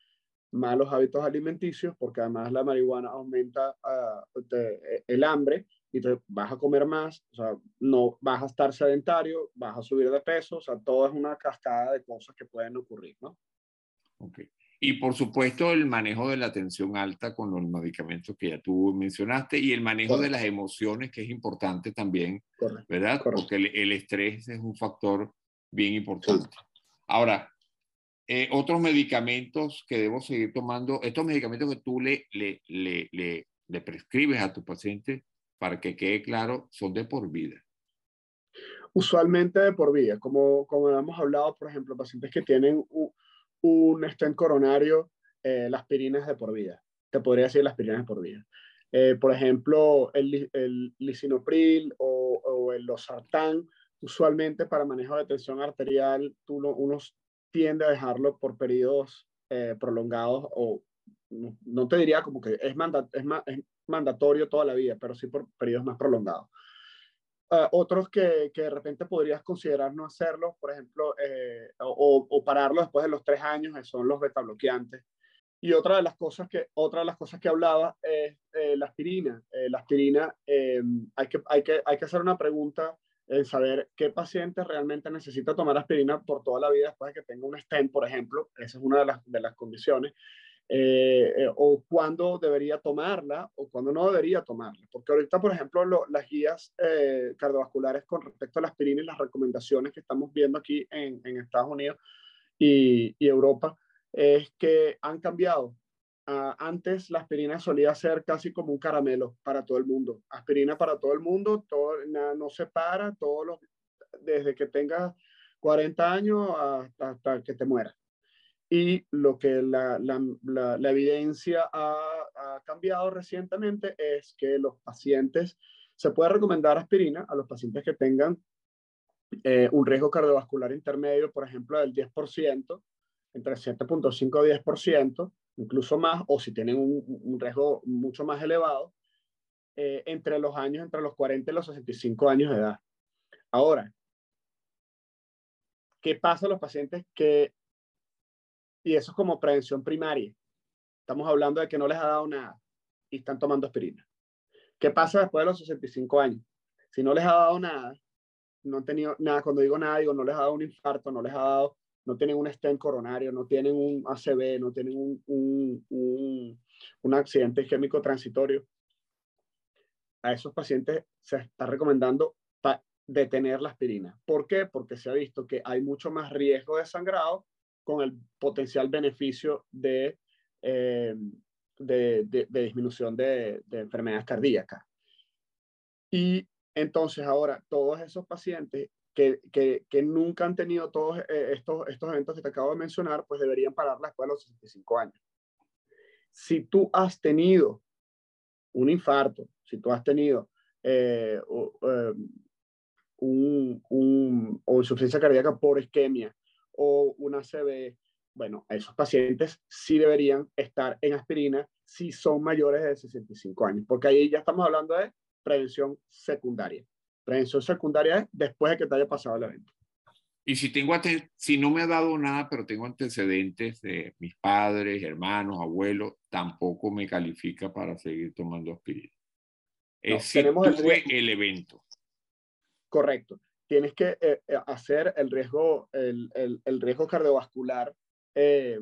Speaker 2: malos hábitos alimenticios, porque además la marihuana aumenta ah, e, el hambre y te vas a comer más, o sea, no vas a estar sedentario, vas a subir de peso, o sea, todo es una cascada de cosas que pueden ocurrir, ¿no?
Speaker 1: Ok. Y por supuesto el manejo de la tensión alta con los medicamentos que ya tú mencionaste y el manejo de las emociones, que es importante también, ¿verdad? Porque el, estrés es un factor bien importante. Ahora, eh, otros medicamentos que debo seguir tomando, estos medicamentos que tú le, le, le, le, prescribes a tu paciente, para que quede claro, son de por vida.
Speaker 2: Usualmente de por vida, como, como hemos hablado, por ejemplo, pacientes que tienen un, stent coronario, eh, la aspirina es de por vida. Te podría decir la aspirina es de por vida. Eh, por ejemplo, el, lisinopril o, el losartán, usualmente para manejo de tensión arterial, tú unos tiende a dejarlo por periodos eh, prolongados o no, te diría como que es, es, mandatorio toda la vida, pero sí por periodos más prolongados. Ah, otros que, que, de repente podrías considerar no hacerlo, por ejemplo, eh, o, o, después de los tres años, eh, son los betabloqueantes. Y otra de las cosas que, otra de las cosas que hablaba es la aspirina. la aspirina, hay, que, hay, que, hay que hacer una pregunta en saber qué paciente realmente necesita tomar aspirina por toda la vida después de que tenga un stent, por ejemplo, esa es una de las, de las condiciones, eh, eh, o cuándo debería tomarla o cuándo no debería tomarla. Porque ahorita, por ejemplo, las guías eh, cardiovasculares con respecto a la aspirina y las recomendaciones que estamos viendo aquí en, Estados Unidos y, Europa es que han cambiado Ah, antes la aspirina solía ser casi como un caramelo para todo el mundo. Aspirina para todo el mundo, todo, no se para, todos los, desde que tengas 40 años hasta, que te mueras. Y lo que la, la, la, evidencia ha, ha, cambiado recientemente es que los pacientes, se puede recomendar aspirina a los pacientes que tengan eh, un riesgo cardiovascular intermedio, por ejemplo, del 10%, entre 7.5 y 10%, incluso más, o si tienen un, riesgo mucho más elevado, eh, entre los años, entre los 40 y los 65 años de edad. Ahora, ¿qué pasa a los pacientes que, y eso es como prevención primaria, estamos hablando de que no les ha dado nada y están tomando aspirina? ¿Qué pasa después de los 65 años? Si no les ha dado nada, no han tenido nada, cuando digo nada, digo, no les ha dado un infarto, no les ha dado no tienen un stent coronario, no tienen un ACV, no tienen un, un, un, accidente isquémico transitorio. A esos pacientes se está recomendando detener la aspirina. ¿Por qué? Porque se ha visto que hay mucho más riesgo de sangrado con el potencial beneficio de, eh, de, disminución de, enfermedades cardíacas. Y entonces ahora todos esos pacientes que, que, nunca han tenido todos eh, estos, estos eventos que te acabo de mencionar, pues deberían pararla después de los 65 años. Si tú has tenido un infarto, si tú has tenido eh, em, un, un, o insuficiencia cardíaca por isquemia o una CB, bueno, esos pacientes sí deberían estar en aspirina si son mayores de 65 años, porque ahí ya estamos hablando de prevención secundaria. Prevención secundaria es después de que te haya pasado el evento.
Speaker 1: Y si, tengo si no me ha dado nada, pero tengo antecedentes de mis padres, hermanos, abuelos, tampoco me califica para seguir tomando aspirina. Es si tenemos tuve el, evento.
Speaker 2: Correcto. Tienes que eh, eh, hacer el riesgo, el, el, el riesgo cardiovascular eh,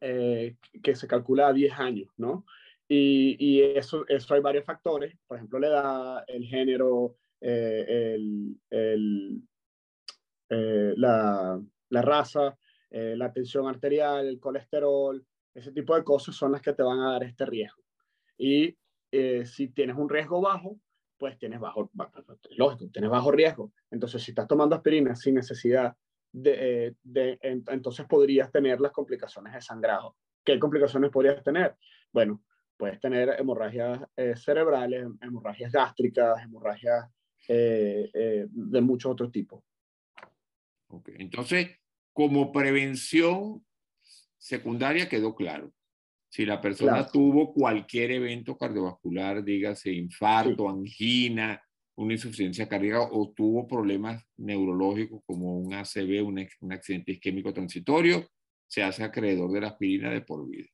Speaker 2: eh, que se calcula a 10 años, ¿no? Y, y, eso, eso hay varios factores, por ejemplo, la edad, el género, eh, el, el, eh, la, la, raza, la tensión arterial, el colesterol, ese tipo de cosas son las que te van a dar este riesgo. Y si tienes un riesgo bajo, pues tienes bajo, lógico, tienes bajo riesgo. Entonces, si estás tomando aspirina sin necesidad de, de, entonces podrías tener las complicaciones de sangrado. ¿Qué complicaciones podrías tener? Bueno, puedes tener hemorragias eh, cerebrales, hemorragias gástricas, hemorragias eh, eh, de muchos otros tipos.
Speaker 1: Okay. Entonces, como prevención secundaria quedó claro. Si la persona tuvo cualquier evento cardiovascular, dígase infarto, angina, una insuficiencia cardíaca o tuvo problemas neurológicos como un ACV, un, un accidente isquémico transitorio, se hace acreedor de la aspirina de por vida.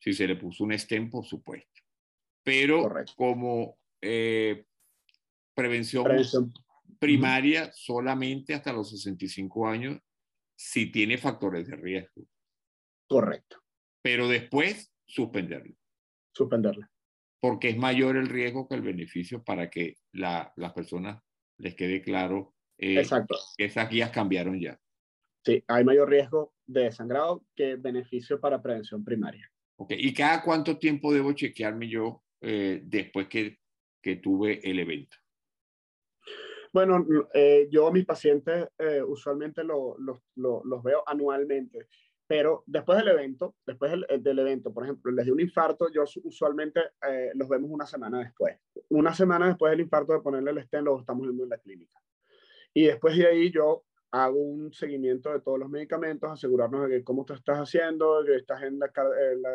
Speaker 1: Si se le puso un stem, por supuesto. Pero como eh, prevención, primaria, solamente hasta los 65 años, si tiene factores de riesgo.
Speaker 2: Correcto.
Speaker 1: Pero después, suspenderlo.
Speaker 2: Suspenderlo
Speaker 1: porque es mayor el riesgo que el beneficio para que la, las personas les quede claro
Speaker 2: eh, Exacto.
Speaker 1: que esas guías cambiaron ya.
Speaker 2: Sí, hay mayor riesgo de sangrado que beneficio para prevención primaria.
Speaker 1: Okay. ¿Y cada cuánto tiempo debo chequearme yo eh, después que, que, tuve el evento?
Speaker 2: Bueno, eh, yo a mis pacientes usualmente lo, los veo anualmente. Pero después del evento, después del, evento, por ejemplo, les de un infarto, yo usualmente eh, los vemos una semana después. Una semana después del infarto de ponerle el stent, lo estamos viendo en la clínica. Y después de ahí yo hago un seguimiento de todos los medicamentos, asegurarnos de que cómo te estás haciendo, que estás en la,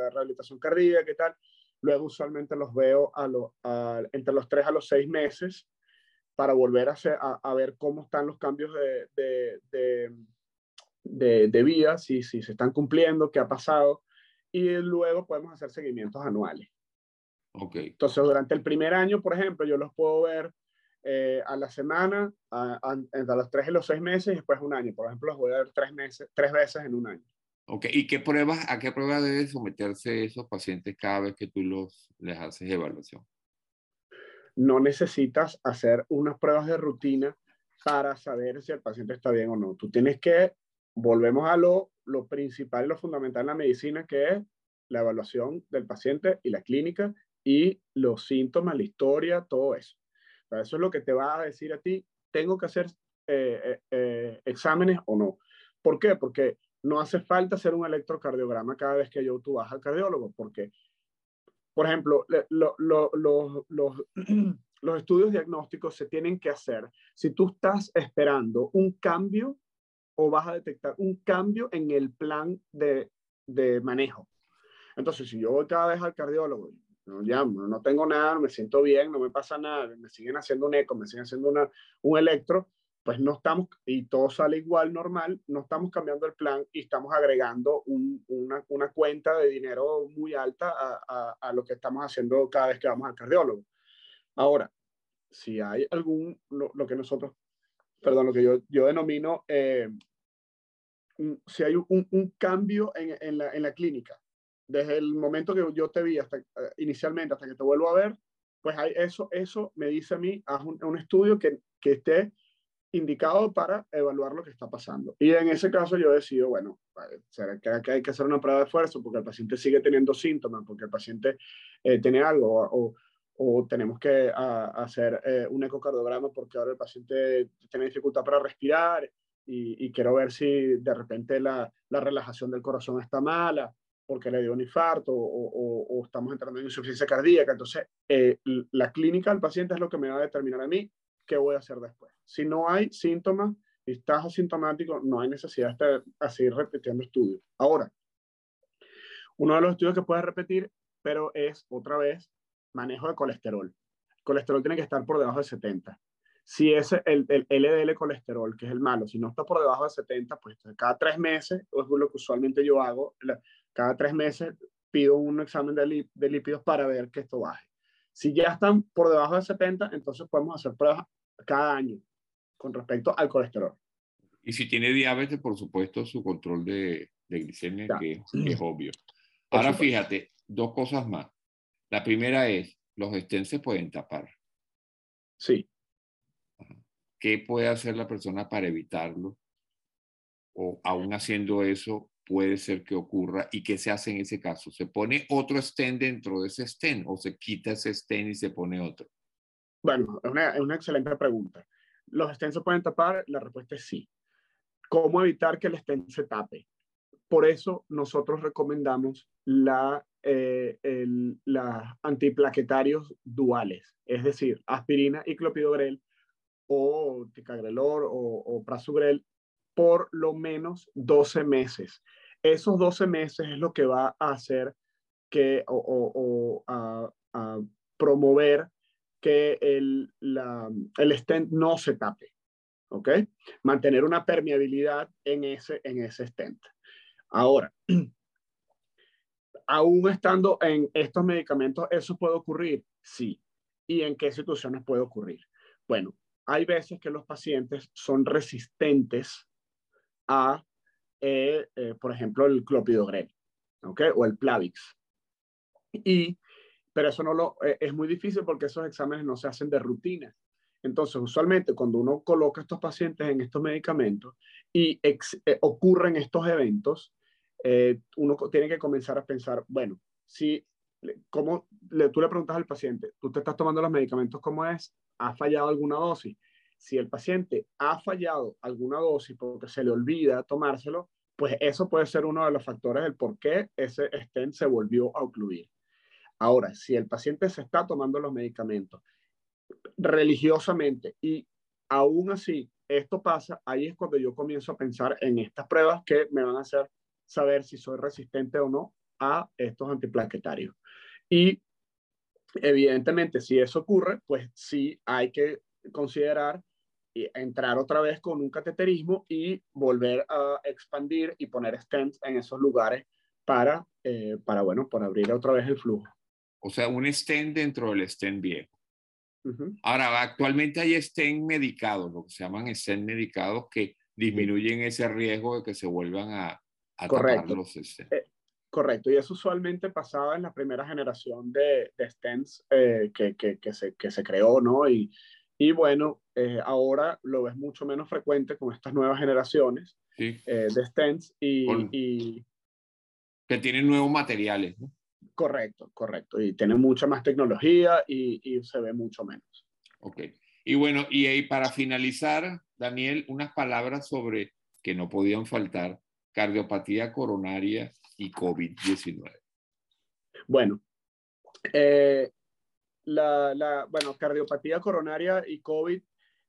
Speaker 2: rehabilitación cardíaca, qué tal. Luego usualmente los veo a lo, entre los tres a los seis meses para volver a, a, ver cómo están los cambios de, de de, de vida, si, si se están cumpliendo, qué ha pasado, y luego podemos hacer seguimientos anuales.
Speaker 1: Okay.
Speaker 2: Entonces, durante el primer año, por ejemplo, yo los puedo ver eh, a la semana, entre los tres y los seis meses, y después un año. Por ejemplo, los voy a ver tres, meses, tres veces en un año.
Speaker 1: Ok, ¿y qué pruebas, a qué pruebas deben someterse esos pacientes cada vez que tú los, les haces evaluación?
Speaker 2: No necesitas hacer unas pruebas de rutina para saber si el paciente está bien o no. Tú tienes que volvemos a lo, lo principal y lo fundamental en la medicina, que es la evaluación del paciente y la clínica y los síntomas, la historia, todo eso. eso es lo que te va a decir a ti, tengo que hacer eh, eh, eh, exámenes o no. ¿Por qué? Porque no hace falta hacer un electrocardiograma cada vez que yo tú vas al cardiólogo, porque, por ejemplo, los estudios diagnósticos se tienen que hacer si tú estás esperando un cambio o vas a detectar un cambio en el plan de, de manejo. Entonces, si yo voy cada vez al cardiólogo, no llamo, no tengo nada, me siento bien, no me pasa nada, me siguen haciendo un eco, me siguen haciendo una, un electro, pues no estamos, y todo sale igual normal, no estamos cambiando el plan y estamos agregando un, una, una, cuenta de dinero muy alta a, a, a, lo que estamos haciendo cada vez que vamos al cardiólogo. Ahora, si hay algún, lo, lo que nosotros perdón, lo que yo, yo denomino, eh, si hay un, un cambio en, en, la, en, la, clínica, desde el momento que yo te vi hasta eh, inicialmente hasta que te vuelvo a ver, pues hay eso, eso me dice a mí, haz un, un estudio que, que esté indicado para evaluar lo que está pasando. Y en ese caso yo decido, bueno, ¿será que hay que hacer una prueba de esfuerzo porque el paciente sigue teniendo síntomas, porque el paciente eh, tiene algo o, o tenemos que hacer eh, un ecocardiograma porque ahora el paciente tiene dificultad para respirar y, quiero ver si de repente la, la, relajación del corazón está mala porque le dio un infarto o, estamos entrando en insuficiencia cardíaca. Entonces, eh, la clínica del paciente es lo que me va a determinar a mí qué voy a hacer después. Si no hay síntomas y estás asintomático, no hay necesidad de estar así repitiendo estudios. Ahora, uno de los estudios que puedes repetir, pero es otra vez manejo de colesterol. Colesterol tiene que estar por debajo de 70. Si es el, el LDL colesterol, que es el malo, si no está por debajo de 70, pues cada tres meses, es lo que usualmente yo hago, cada tres meses pido un examen de, de lípidos para ver que esto baje. Si ya están por debajo de 70, entonces podemos hacer pruebas cada año con respecto al colesterol.
Speaker 1: Y si tiene diabetes, por supuesto, su control de, de glicemia, que, es obvio. Ahora fíjate, dos cosas más. La primera es, los stents se pueden tapar.
Speaker 2: Sí.
Speaker 1: ¿Qué puede hacer la persona para evitarlo? O aún haciendo eso, puede ser que ocurra. ¿Y qué se hace en ese caso? ¿Se pone otro stent dentro de ese stent o se quita ese stent y se pone otro?
Speaker 2: Bueno, es una, una excelente pregunta. ¿Los stents se pueden tapar? La respuesta es sí. ¿Cómo evitar que el stent se tape? Por eso nosotros recomendamos la, eh, antiplaquetarios duales, es decir, aspirina y clopidogrel o ticagrelor o, o prasugrel por lo menos 12 meses. Esos 12 meses es lo que va a hacer que o, a, promover que el, la, el stent no se tape. ¿Ok? Mantener una permeabilidad en ese, en ese stent. Ahora, aún estando en estos medicamentos, ¿eso puede ocurrir? Sí. ¿Y en qué situaciones puede ocurrir? Bueno, hay veces que los pacientes son resistentes a, eh, eh, por ejemplo, el clopidogrel, ¿ok? O el Plavix. Y, pero eso no lo, eh, es muy difícil porque esos exámenes no se hacen de rutina. Entonces, usualmente cuando uno coloca a estos pacientes en estos medicamentos y ocurren estos eventos, eh, uno tiene que comenzar a pensar, bueno, si, como le, tú le preguntas al paciente, tú te estás tomando los medicamentos, ¿cómo es? ¿Ha fallado alguna dosis? Si el paciente ha fallado alguna dosis porque se le olvida tomárselo, pues eso puede ser uno de los factores del por qué ese stent se volvió a ocluir. Ahora, si el paciente se está tomando los medicamentos religiosamente y aún así esto pasa, ahí es cuando yo comienzo a pensar en estas pruebas que me van a hacer saber si soy resistente o no a estos antiplaquetarios. Y evidentemente, si eso ocurre, pues sí hay que considerar entrar otra vez con un cateterismo y volver a expandir y poner stents en esos lugares para, eh, para bueno, para abrir otra vez el flujo.
Speaker 1: O sea, un stent dentro del stent viejo. Ahora, actualmente hay stent medicados, lo que se llaman stent medicados, que disminuyen ese riesgo de que se vuelvan a,
Speaker 2: correcto. Eh, correcto, y eso usualmente pasaba en la primera generación de, de stents eh, que, que, que, se, que se creó, ¿no? Y, y bueno, eh, ahora lo ves mucho menos frecuente con estas nuevas generaciones de stents y, y,
Speaker 1: Que tienen nuevos materiales, ¿no?
Speaker 2: Correcto, correcto. Y tienen mucha más tecnología y, y se ve mucho menos.
Speaker 1: Ok. Y bueno, y, y para finalizar, Daniel, unas palabras sobre que no podían faltar cardiopatía coronaria y COVID-19?
Speaker 2: Bueno, eh, la, bueno, cardiopatía coronaria y COVID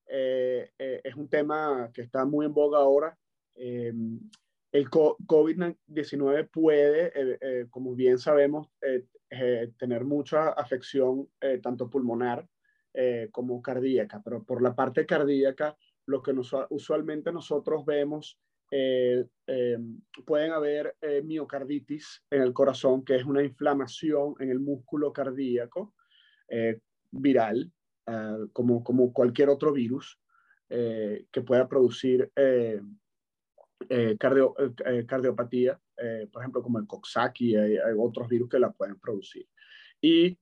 Speaker 2: eh, eh, es un tema que está muy en boga ahora. Em, el COVID-19 puede, como bien sabemos, tener mucha afección tanto pulmonar como cardíaca, pero por la parte cardíaca, lo que nos, usualmente nosotros vemos eh, eh, pueden haber eh, miocarditis en el corazón, que es una inflamación en el músculo cardíaco viral, ah, como, como cualquier otro virus que pueda producir cardio, cardiopatía, por ejemplo, como el Coxsackie, hay, hay, otros virus que la pueden producir. Y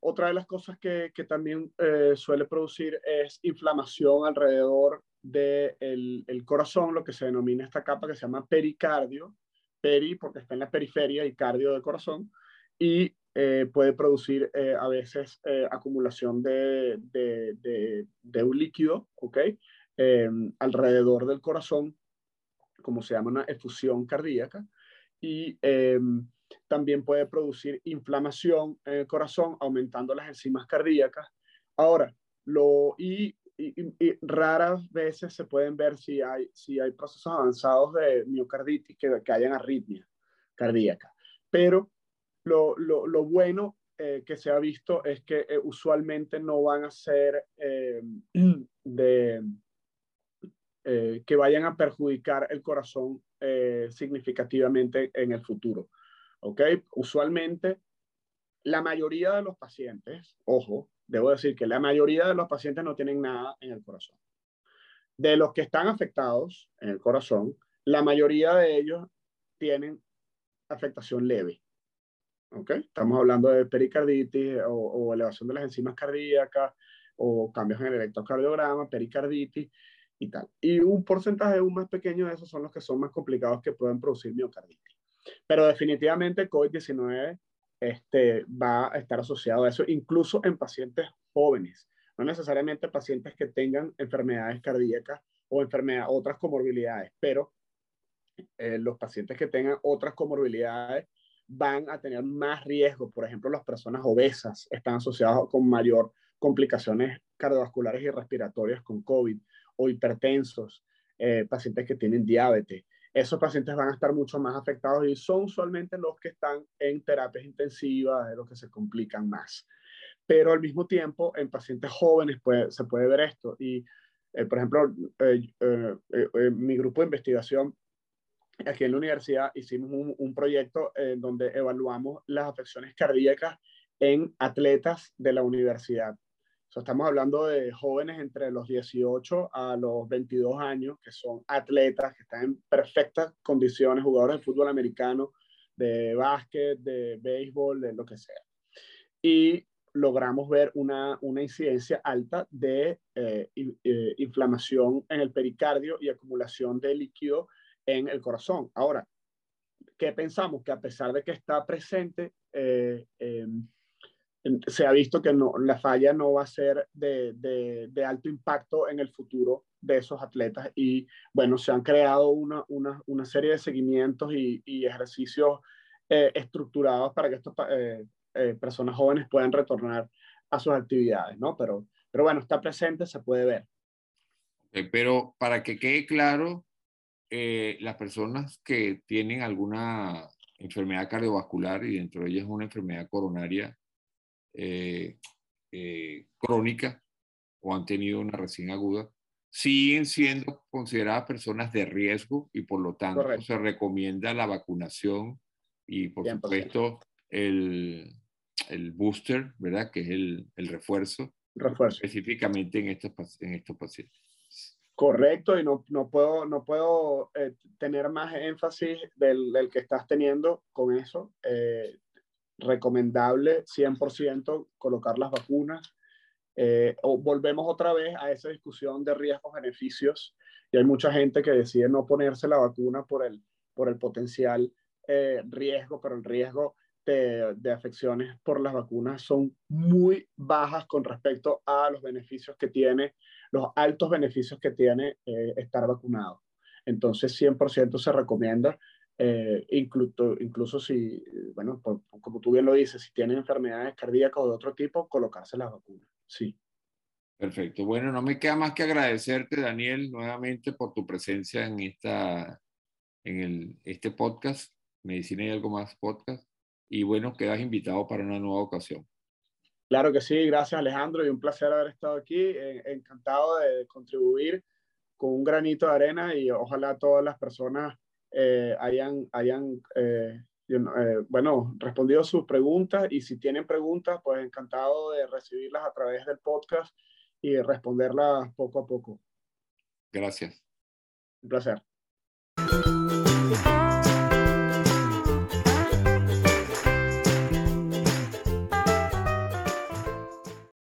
Speaker 2: otra de las cosas que, que también suele producir es inflamación alrededor del el corazón, lo que se denomina esta capa que se llama pericardio, peri porque está en la periferia y cardio del corazón, y eh, puede producir eh, a veces eh, acumulación de, de, de, un líquido, ¿ok? alrededor del corazón, como se llama una efusión cardíaca, y también puede producir inflamación en el corazón, aumentando las enzimas cardíacas. Ahora, lo, y y, raras veces se pueden ver si hay, si hay procesos avanzados de miocarditis que, que hayan arritmia cardíaca. Pero lo, lo, lo bueno eh, que se ha visto es que eh, usualmente no van a ser eh, de, que vayan a perjudicar el corazón significativamente en el futuro. ¿Ok? Usualmente la mayoría de los pacientes, ojo, debo decir que la mayoría de los pacientes no tienen nada en el corazón. De los que están afectados en el corazón, La mayoría de ellos tienen afectación leve. ¿ok? Estamos hablando de pericarditis o, elevación de las enzimas cardíacas o cambios en el electrocardiograma, pericarditis y tal. Y un porcentaje aún más pequeño de esos son los que son más complicados que pueden producir miocarditis. Pero definitivamente COVID-19 este, va a estar asociado a eso, incluso en pacientes jóvenes, no necesariamente pacientes que tengan enfermedades cardíacas o enfermedades, otras comorbilidades, pero eh, los pacientes que tengan otras comorbilidades van a tener más riesgo. Por ejemplo, las personas obesas están asociadas con mayor complicaciones cardiovasculares y respiratorias con COVID o hipertensos, eh, pacientes que tienen diabetes. Esos pacientes van a estar mucho más afectados y son usualmente los que están en terapias intensivas, de los que se complican más. Pero al mismo tiempo, en pacientes jóvenes se puede ver esto. Y, eh, por ejemplo, eh, mi grupo de investigación aquí en la universidad hicimos un, proyecto en donde evaluamos las afecciones cardíacas en atletas de la universidad. Estamos hablando de jóvenes entre los 18 a los 22 años, que son atletas, que están en perfectas condiciones, jugadores de fútbol americano, de básquet, de béisbol, de lo que sea. Y logramos ver una, una incidencia alta de eh, eh, inflamación en el pericardio y acumulación de líquido en el corazón. Ahora, ¿qué pensamos? Que a pesar de que está presente, eh, em, se ha visto que no, la falla no va a ser de, de, alto impacto en el futuro de esos atletas y bueno, se han creado una, una, una serie de seguimientos y, y ejercicios eh, estructurados para que estas eh, personas jóvenes puedan retornar a sus actividades, ¿no? Pero, pero bueno, está presente, se puede ver.
Speaker 1: pero para que quede claro, eh, las personas que tienen alguna enfermedad cardiovascular y dentro de ellas una enfermedad coronaria eh, eh, crónica o han tenido una recién aguda, siguen siendo consideradas personas de riesgo y por lo tanto se recomienda la vacunación y por supuesto el, el, booster, ¿verdad? Que es el, el refuerzo,
Speaker 2: refuerzo,
Speaker 1: específicamente en estos, en estos pacientes.
Speaker 2: Correcto, y no, no puedo, no puedo eh, tener más énfasis del, del, que estás teniendo con eso. Eh, recomendable 100% colocar las vacunas. Eh, o volvemos otra vez a esa discusión de riesgos-beneficios. Y hay mucha gente que decide no ponerse la vacuna por el, por el potencial riesgo, pero el riesgo de, de, afecciones por las vacunas son muy bajas con respecto a los beneficios que tiene los altos beneficios que tiene eh, estar vacunado. Entonces, 100% se recomienda, eh, incluso, incluso si, bueno, como tú bien lo dices, si tienen enfermedades cardíacas o de otro tipo, colocarse las vacunas. Sí.
Speaker 1: Perfecto. Bueno, no me queda más que agradecerte, Daniel, nuevamente por tu presencia en, esta, en el, este podcast, Medicina y algo más podcast. Y bueno, quedas invitado para una nueva ocasión.
Speaker 2: Claro que sí, gracias Alejandro y un placer haber estado aquí. Eh, encantado de contribuir con un granito de arena y ojalá todas las personas eh, hayan, hayan eh, bueno, respondido sus preguntas y si tienen preguntas, pues encantado de recibirlas a través del podcast y responderlas poco a poco.
Speaker 1: Gracias.
Speaker 2: Un placer.